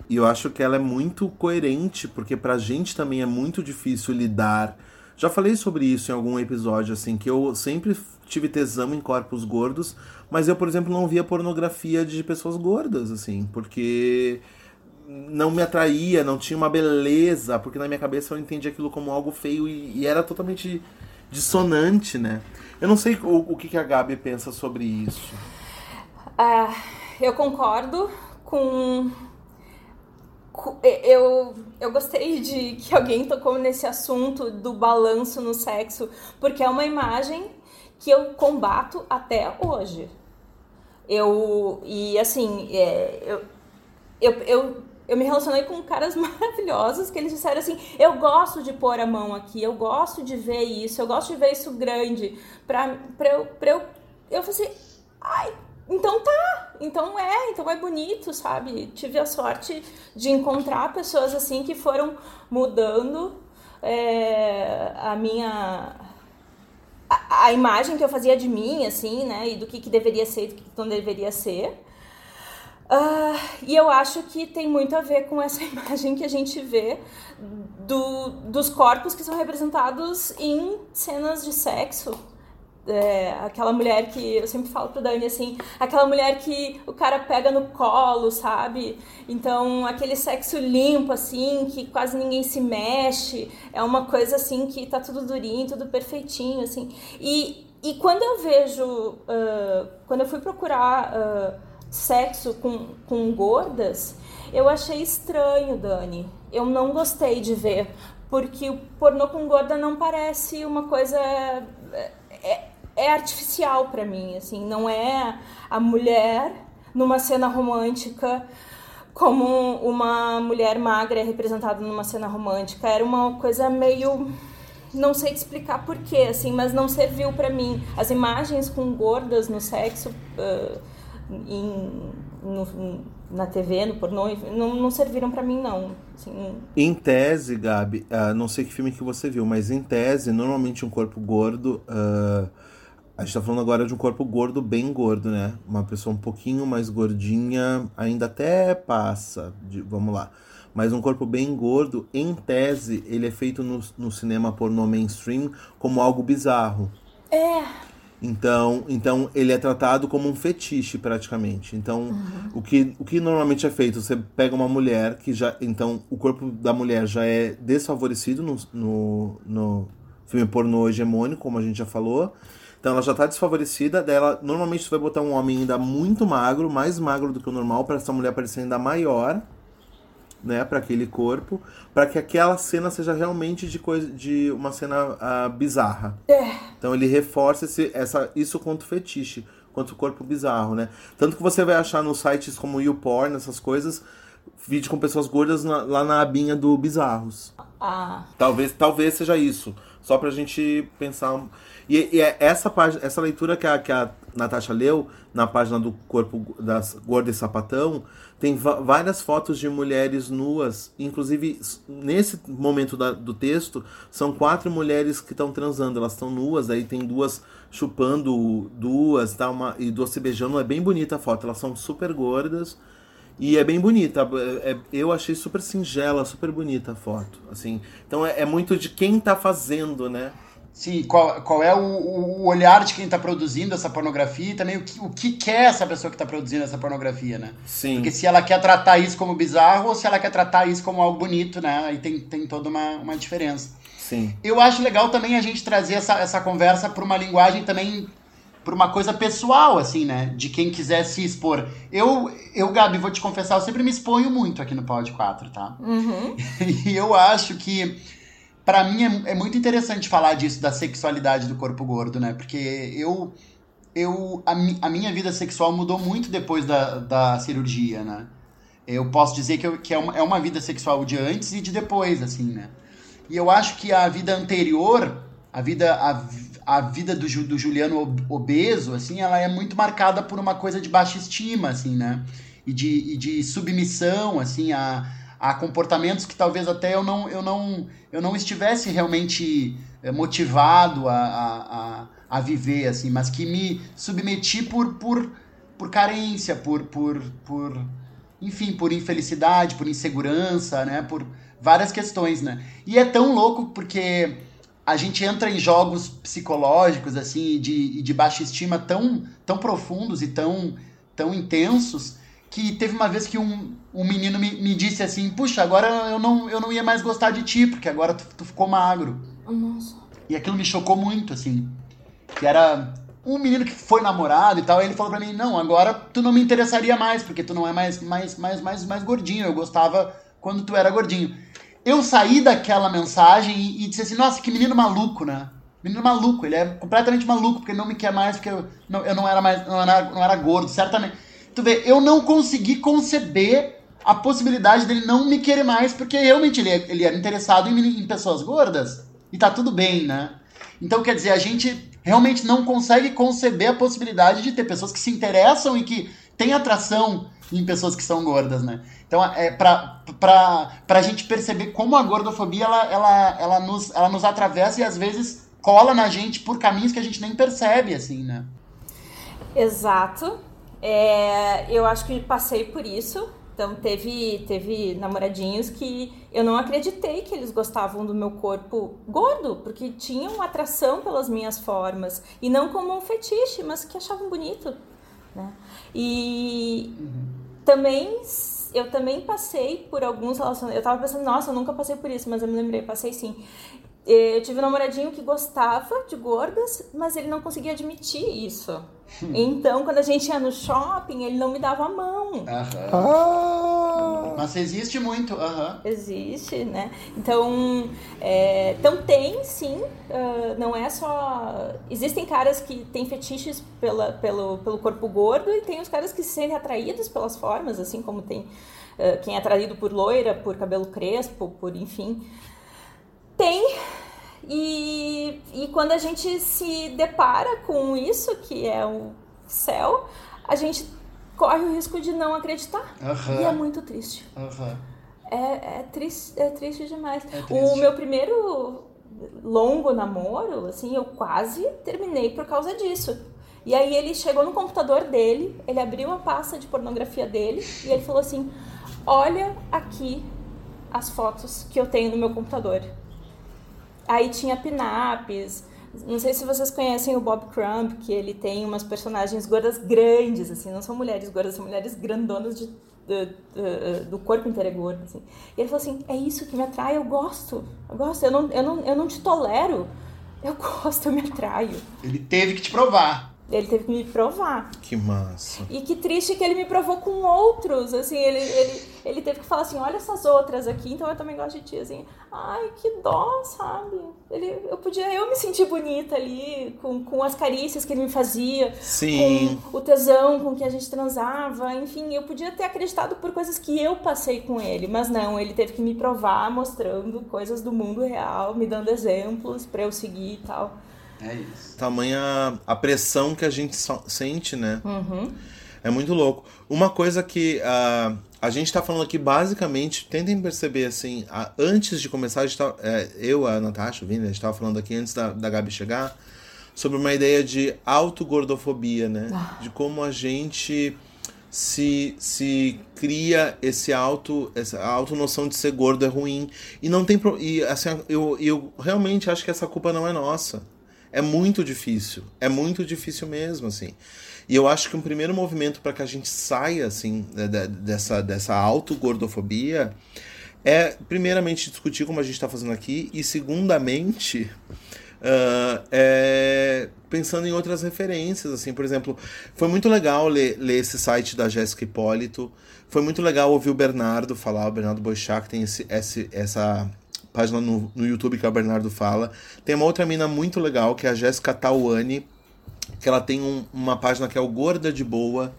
E eu acho que ela é muito coerente, porque pra gente também é muito difícil lidar. Já falei sobre isso em algum episódio, assim, que eu sempre tive tesão em corpos gordos, mas eu, por exemplo, não via pornografia de pessoas gordas, assim, porque não me atraía, não tinha uma beleza, porque na minha cabeça eu entendia aquilo como algo feio e, e era totalmente dissonante, né? Eu não sei o, o que, que a Gabi pensa sobre isso. Ah, eu concordo com eu, eu gostei de que alguém tocou nesse assunto do balanço no sexo, porque é uma imagem que eu combato até hoje. Eu, e assim, é, eu, eu, eu, eu me relacionei com caras maravilhosos que eles disseram assim: eu gosto de pôr a mão aqui, eu gosto de ver isso, eu gosto de ver isso grande. Pra, pra, eu, pra eu, eu falei assim: ai, então tá, então é, então é bonito, sabe? Tive a sorte de encontrar pessoas assim que foram mudando é, a minha a, a, imagem que eu fazia de mim, assim, né? E do que, que deveria ser e do que não deveria ser. Uh, e eu acho que tem muito a ver com essa imagem que a gente vê do, dos corpos que são representados em cenas de sexo, é, aquela mulher que eu sempre falo pro Dani assim, aquela mulher que o cara pega no colo, sabe? Então, aquele sexo limpo, assim, que quase ninguém se mexe, é uma coisa assim que tá tudo durinho, tudo perfeitinho, assim. E, e quando eu vejo, uh, quando eu fui procurar uh, sexo com, com gordas, eu achei estranho, Dani. Eu não gostei de ver, porque o pornô com gorda não parece uma coisa. É, é artificial para mim, assim, não é a mulher numa cena romântica como uma mulher magra é representada numa cena romântica. Era uma coisa meio não sei explicar porquê, assim, mas não serviu para mim. As imagens com gordas no sexo uh, em, no, na TV, no pornô, não, não serviram para mim, não. Assim, em tese, Gabi, uh, não sei que filme que você viu, mas em tese, normalmente um corpo gordo. Uh, a gente tá falando agora de um corpo gordo, bem gordo, né? Uma pessoa um pouquinho mais gordinha, ainda até passa, de, vamos lá. Mas um corpo bem gordo, em tese, ele é feito no, no cinema pornô mainstream como algo bizarro. É. Então, então ele é tratado como um fetiche praticamente. Então, uhum. o, que, o que normalmente é feito, você pega uma mulher que já, então o corpo da mulher já é desfavorecido no, no, no filme pornô hegemônico, como a gente já falou. Então ela já tá desfavorecida, dela normalmente você vai botar um homem ainda muito magro, mais magro do que o normal, para essa mulher parecer ainda maior, né, para aquele corpo, para que aquela cena seja realmente de coisa de uma cena uh, bizarra. É. Então ele reforça esse, essa, isso quanto fetiche, quanto corpo bizarro, né? Tanto que você vai achar nos sites como YouPorn, essas coisas, vídeo com pessoas gordas na, lá na abinha do bizarros. Ah. Talvez, talvez seja isso. Só pra gente pensar. E, e é essa, página, essa leitura que a, que a Natasha leu, na página do Corpo das Gorda e Sapatão, tem várias fotos de mulheres nuas. Inclusive, nesse momento da, do texto, são quatro mulheres que estão transando. Elas estão nuas, aí tem duas chupando duas tá uma, e duas se beijando. É bem bonita a foto. Elas são super gordas. E é bem bonita. É, é, eu achei super singela, super bonita a foto. assim Então é, é muito de quem tá fazendo, né? Sim, qual, qual é o, o olhar de quem está produzindo essa pornografia e também o que, o que quer essa pessoa que está produzindo essa pornografia, né? Sim. Porque se ela quer tratar isso como bizarro ou se ela quer tratar isso como algo bonito, né? Aí tem, tem toda uma, uma diferença. Sim. Eu acho legal também a gente trazer essa, essa conversa para uma linguagem também, para uma coisa pessoal, assim, né? De quem quiser se expor. Eu, eu, Gabi, vou te confessar, eu sempre me exponho muito aqui no Pod 4, tá? Uhum. E eu acho que, para mim, é, é, muito interessante falar disso, da sexualidade do corpo gordo, né? Porque eu. eu a, mi, a minha vida sexual mudou muito depois da, da cirurgia, né? Eu posso dizer que, eu, que é, uma, é uma vida sexual de antes e de depois, assim, né? E eu acho que a vida anterior, a vida, a, a vida do, do Juliano obeso, assim, ela é muito marcada por uma coisa de baixa estima, assim, né? E de, e de submissão, assim, a, a comportamentos que talvez até eu não, eu não, eu não estivesse realmente eh, motivado a, a, a, a viver, assim, mas que me submeti por, por, por carência, por, por, por, enfim, por infelicidade, por insegurança, né? Por, várias questões, né? E é tão louco porque a gente entra em jogos psicológicos, assim, de, de baixa estima tão, tão profundos e tão, tão intensos, que teve uma vez que um, um menino me, me disse assim, puxa, agora eu não, eu não ia mais gostar de ti, porque agora tu, tu ficou magro. Nossa. E aquilo me chocou muito, assim. Que era um menino que foi namorado e tal, e ele falou pra mim, não, agora tu não me interessaria mais, porque tu não é mais, mais, mais, mais, mais gordinho, eu gostava quando tu era gordinho eu saí daquela mensagem e, e, disse assim, nossa, que menino maluco, né? Menino maluco, ele é completamente maluco, porque não me quer mais, porque eu não, eu não era mais, não era, não era gordo, certamente. Tu vê, eu não consegui conceber a possibilidade dele não me querer mais, porque realmente ele, ele era interessado em, em pessoas gordas. E tá tudo bem, né? Então, quer dizer, a gente realmente não consegue conceber a possibilidade de ter pessoas que se interessam e que têm atração em pessoas que são gordas, né? Então, é pra, pra, pra gente perceber como a gordofobia, ela, ela, ela, nos, ela nos atravessa e às vezes cola na gente por caminhos que a gente nem percebe, assim, né? Exato. É, eu acho que passei por isso. Então, teve, teve namoradinhos que eu não acreditei que eles gostavam do meu corpo gordo, porque tinham atração pelas minhas formas. E não como um fetiche, mas que achavam bonito. Né? E uhum. Também eu também passei por alguns relacionamentos. Eu tava pensando, nossa, eu nunca passei por isso, mas eu me lembrei, passei sim. Eu tive um namoradinho que gostava de gordas, mas ele não conseguia admitir isso. Então, quando a gente ia no shopping, ele não me dava a mão. Ah. Mas existe muito. Uhum. Existe, né? Então, é, então tem sim. Uh, não é só. Existem caras que têm fetiches pela, pelo, pelo corpo gordo e tem os caras que se sentem atraídos pelas formas, assim como tem uh, quem é atraído por loira, por cabelo crespo, por enfim. Tem e, e quando a gente se depara com isso, que é o céu, a gente corre o risco de não acreditar. Uhum. E é muito triste. Uhum. É, é, triste, é triste demais. É triste. O meu primeiro longo namoro, assim, eu quase terminei por causa disso. E aí ele chegou no computador dele, ele abriu a pasta de pornografia dele e ele falou assim: Olha aqui as fotos que eu tenho no meu computador. Aí tinha pinaps. Não sei se vocês conhecem o Bob Crumb, que ele tem umas personagens gordas grandes, assim, não são mulheres gordas, são mulheres grandonas de, de, de, do corpo inteiro é gordo, assim. E ele falou assim, é isso que me atrai, eu gosto, eu gosto, eu não, eu não, eu não te tolero, eu gosto, eu me atraio. Ele teve que te provar. Ele teve que me provar. Que massa. E que triste que ele me provou com outros. Assim, ele, ele, ele teve que falar assim: olha essas outras aqui, então eu também gosto de ti. Assim, ai, que dó, sabe? Ele, eu podia eu me sentir bonita ali, com, com as carícias que ele me fazia, Sim. com o tesão com que a gente transava. Enfim, eu podia ter acreditado por coisas que eu passei com ele, mas não, ele teve que me provar mostrando coisas do mundo real, me dando exemplos para eu seguir e tal. É isso. Tamanha a pressão que a gente sente, né? Uhum. É muito louco. Uma coisa que uh, a gente tá falando aqui, basicamente, tentem perceber, assim, uh, antes de começar, a gente tá, é, eu, a Natasha, o Vini, a gente tava falando aqui antes da, da Gabi chegar, sobre uma ideia de autogordofobia, né? Ah. De como a gente se, se cria esse auto, essa auto noção de ser gordo é ruim. E não tem. Pro, e assim, eu, eu realmente acho que essa culpa não é nossa. É muito difícil. É muito difícil mesmo, assim. E eu acho que um primeiro movimento para que a gente saia, assim, dessa, dessa autogordofobia é, primeiramente, discutir como a gente está fazendo aqui, e, segundamente, Uh, é, pensando em outras referências, assim, por exemplo, foi muito legal ler, ler esse site da Jéssica Hipólito, foi muito legal ouvir o Bernardo falar, o Bernardo Boixá, que tem esse, esse, essa página no, no YouTube que o Bernardo fala. Tem uma outra mina muito legal, que é a Jéssica Tauani, que ela tem um, uma página que é o Gorda de Boa,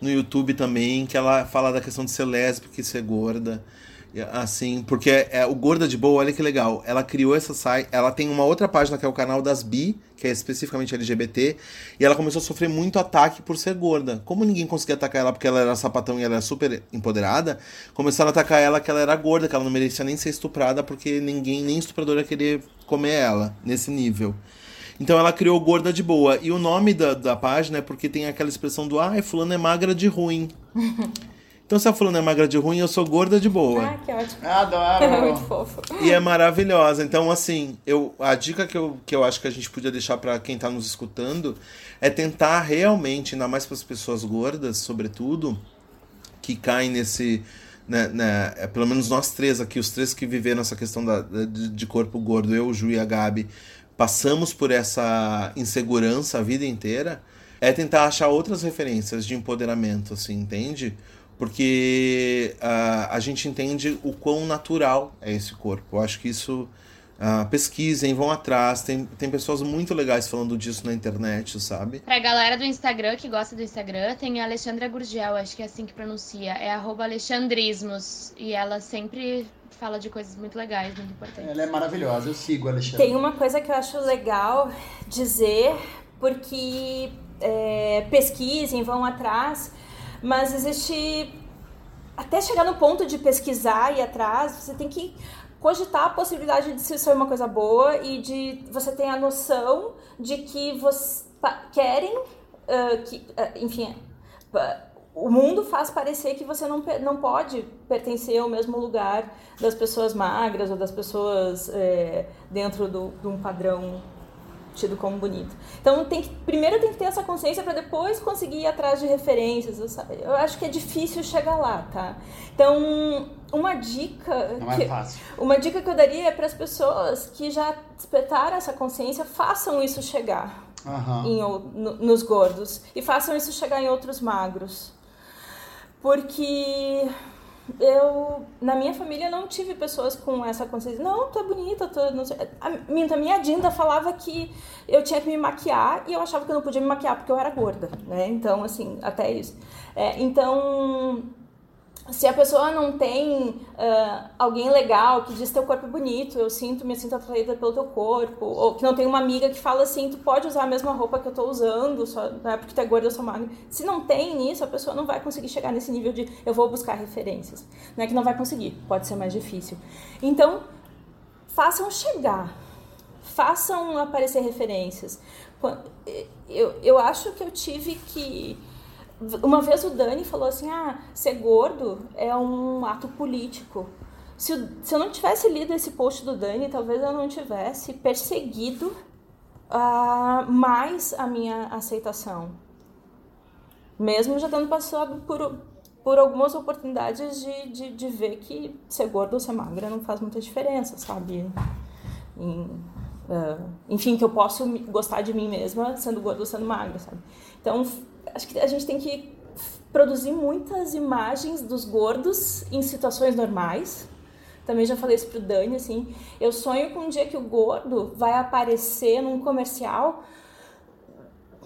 no YouTube também, que ela fala da questão de ser lésbica e ser gorda. Assim, porque é, o Gorda de Boa, olha que legal. Ela criou essa site. Ela tem uma outra página que é o canal das Bi, que é especificamente LGBT. E ela começou a sofrer muito ataque por ser gorda. Como ninguém conseguia atacar ela porque ela era sapatão e ela era super empoderada, começaram a atacar ela que ela era gorda, que ela não merecia nem ser estuprada, porque ninguém, nem estuprador ia querer comer ela nesse nível. Então ela criou Gorda de Boa. E o nome da, da página é porque tem aquela expressão do ai, fulano é magra de ruim. Então, se a fulana é magra de ruim, eu sou gorda de boa. Ah, que ótimo. Adoro. É muito fofo. E é maravilhosa. Então, assim, eu, a dica que eu, que eu acho que a gente podia deixar para quem tá nos escutando é tentar realmente, ainda mais para as pessoas gordas, sobretudo, que caem nesse. Né, né, é, pelo menos nós três aqui, os três que viveram essa questão da, de, de corpo gordo, eu, o Ju e a Gabi, passamos por essa insegurança a vida inteira, é tentar achar outras referências de empoderamento, assim, entende? Porque uh, a gente entende o quão natural é esse corpo. Eu acho que isso. Uh, pesquisem, vão atrás. Tem, tem pessoas muito legais falando disso na internet, sabe? Pra galera do Instagram que gosta do Instagram, tem a Alexandra Gurgel, acho que é assim que pronuncia. É alexandrismos. E ela sempre fala de coisas muito legais, muito importantes. Ela é maravilhosa, eu sigo a Alexandra. Tem uma coisa que eu acho legal dizer, porque é, pesquisem, vão atrás mas existe. Até chegar no ponto de pesquisar e atrás, você tem que cogitar a possibilidade de ser uma coisa boa e de você ter a noção de que você querem uh, que, uh, enfim, o mundo faz parecer que você não, não pode pertencer ao mesmo lugar das pessoas magras ou das pessoas é, dentro do, de um padrão tido como bonito. Então tem que, primeiro tem que ter essa consciência para depois conseguir ir atrás de referências. Eu, eu, acho que é difícil chegar lá, tá? Então uma dica não é que, é fácil. uma dica que eu daria é para as pessoas que já despertaram essa consciência façam isso chegar uhum. em, no, nos gordos e façam isso chegar em outros magros, porque eu na minha família não tive pessoas com essa consciência. Não tu é bonita tu não sei. a minha, a minha Dinda falava que eu tinha que me maquiar e eu achava que eu não podia me maquiar porque eu era gorda né? Então assim até isso. É, então se a pessoa não tem uh, alguém legal que diz teu corpo é bonito, eu sinto, me sinto atraída pelo teu corpo, ou que não tem uma amiga que fala assim, tu pode usar a mesma roupa que eu tô usando, só não é porque tu é gorda, eu sou magra. Se não tem isso, a pessoa não vai conseguir chegar nesse nível de eu vou buscar referências. Não é que não vai conseguir, pode ser mais difícil. Então, façam chegar, façam aparecer referências. Eu, eu acho que eu tive que uma vez o Dani falou assim: ah, ser gordo é um ato político. Se, se eu não tivesse lido esse post do Dani, talvez eu não tivesse perseguido uh, mais a minha aceitação. Mesmo já tendo passado por, por algumas oportunidades de, de, de ver que ser gordo ou ser magra não faz muita diferença, sabe? Em, uh, enfim, que eu posso gostar de mim mesma sendo gordo ou sendo magra, sabe? Então, acho que a gente tem que produzir muitas imagens dos gordos em situações normais. Também já falei isso pro Dani, assim. Eu sonho com um dia que o gordo vai aparecer num comercial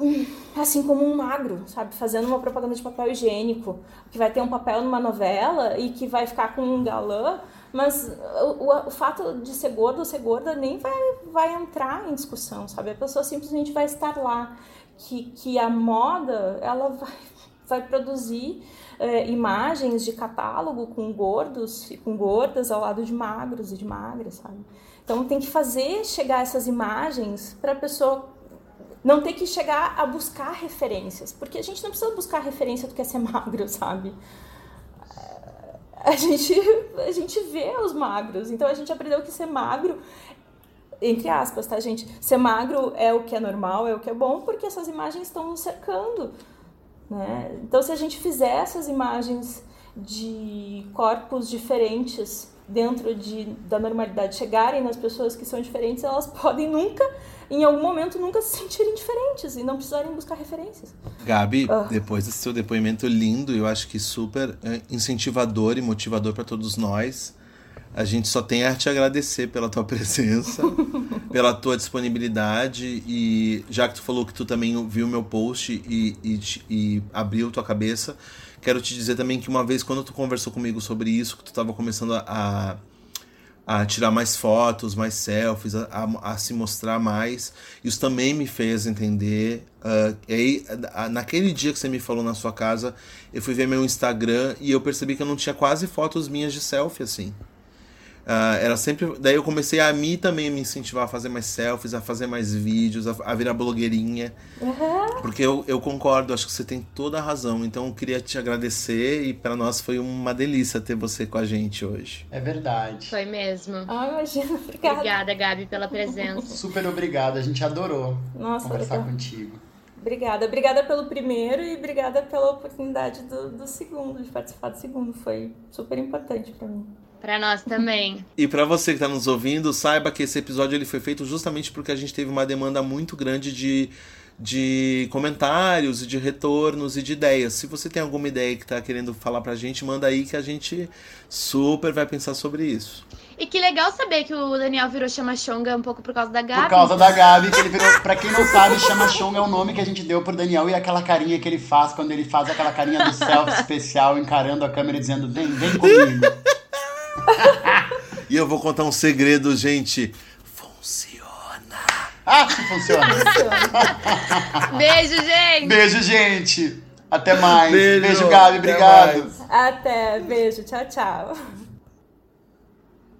hum, assim como um magro, sabe? Fazendo uma propaganda de papel higiênico, que vai ter um papel numa novela e que vai ficar com um galã, mas o, o, o fato de ser gordo ou ser gorda nem vai, vai entrar em discussão, sabe? A pessoa simplesmente vai estar lá que, que a moda ela vai, vai produzir é, imagens de catálogo com gordos e com gordas ao lado de magros e de magras, sabe? Então tem que fazer chegar essas imagens para a pessoa não ter que chegar a buscar referências, porque a gente não precisa buscar referência do que é ser magro, sabe? A gente, a gente vê os magros, então a gente aprendeu que ser magro entre aspas, tá, gente? Ser magro é o que é normal, é o que é bom, porque essas imagens estão nos cercando, né? Então, se a gente fizer essas imagens de corpos diferentes dentro de, da normalidade, chegarem nas pessoas que são diferentes, elas podem nunca, em algum momento, nunca se sentirem diferentes e não precisarem buscar referências. Gabi, uh. depois desse seu depoimento lindo, eu acho que super é, incentivador e motivador para todos nós. A gente só tem a te agradecer pela tua presença, pela tua disponibilidade e já que tu falou que tu também viu meu post e, e, e, abriu tua cabeça, quero te dizer também que uma vez quando tu conversou comigo sobre isso, que tu estava começando a, a, tirar mais fotos, mais selfies, a, a, a, se mostrar mais, isso também me fez entender. Uh, e aí, naquele dia que você me falou na sua casa, eu fui ver meu Instagram e eu percebi que eu não tinha quase fotos minhas de selfie assim. Uh, era sempre. Daí eu comecei a mim também me incentivar a fazer mais selfies, a fazer mais vídeos, a, a virar blogueirinha. Uhum. Porque eu, eu concordo, acho que você tem toda a razão. Então eu queria te agradecer e para nós foi uma delícia ter você com a gente hoje. É verdade. Foi mesmo. Ah, imagina. Obrigada. Obrigada, Gabi, pela presença. Super obrigada, a gente adorou Nossa, conversar contigo. Obrigada. Obrigada pelo primeiro e obrigada pela oportunidade do, do segundo, de participar do segundo. Foi super importante para mim. Para nós também. E para você que está nos ouvindo, saiba que esse episódio ele foi feito justamente porque a gente teve uma demanda muito grande de, de comentários e de retornos e de ideias. Se você tem alguma ideia que está querendo falar pra gente, manda aí que a gente super vai pensar sobre isso. E que legal saber que o Daniel virou Chama-Chonga um pouco por causa da Gabi. Por causa da Gabi, que ele virou. Pra quem não sabe, Chama-Chonga é o nome que a gente deu pro Daniel e aquela carinha que ele faz quando ele faz aquela carinha do selfie especial, encarando a câmera e dizendo: vem, vem comigo. e eu vou contar um segredo, gente. Funciona. Acho que funciona. Beijo, gente. Beijo, gente. Até mais. Beijo, Beijo Gabi. Obrigado. Até. Beijo. Tchau, tchau.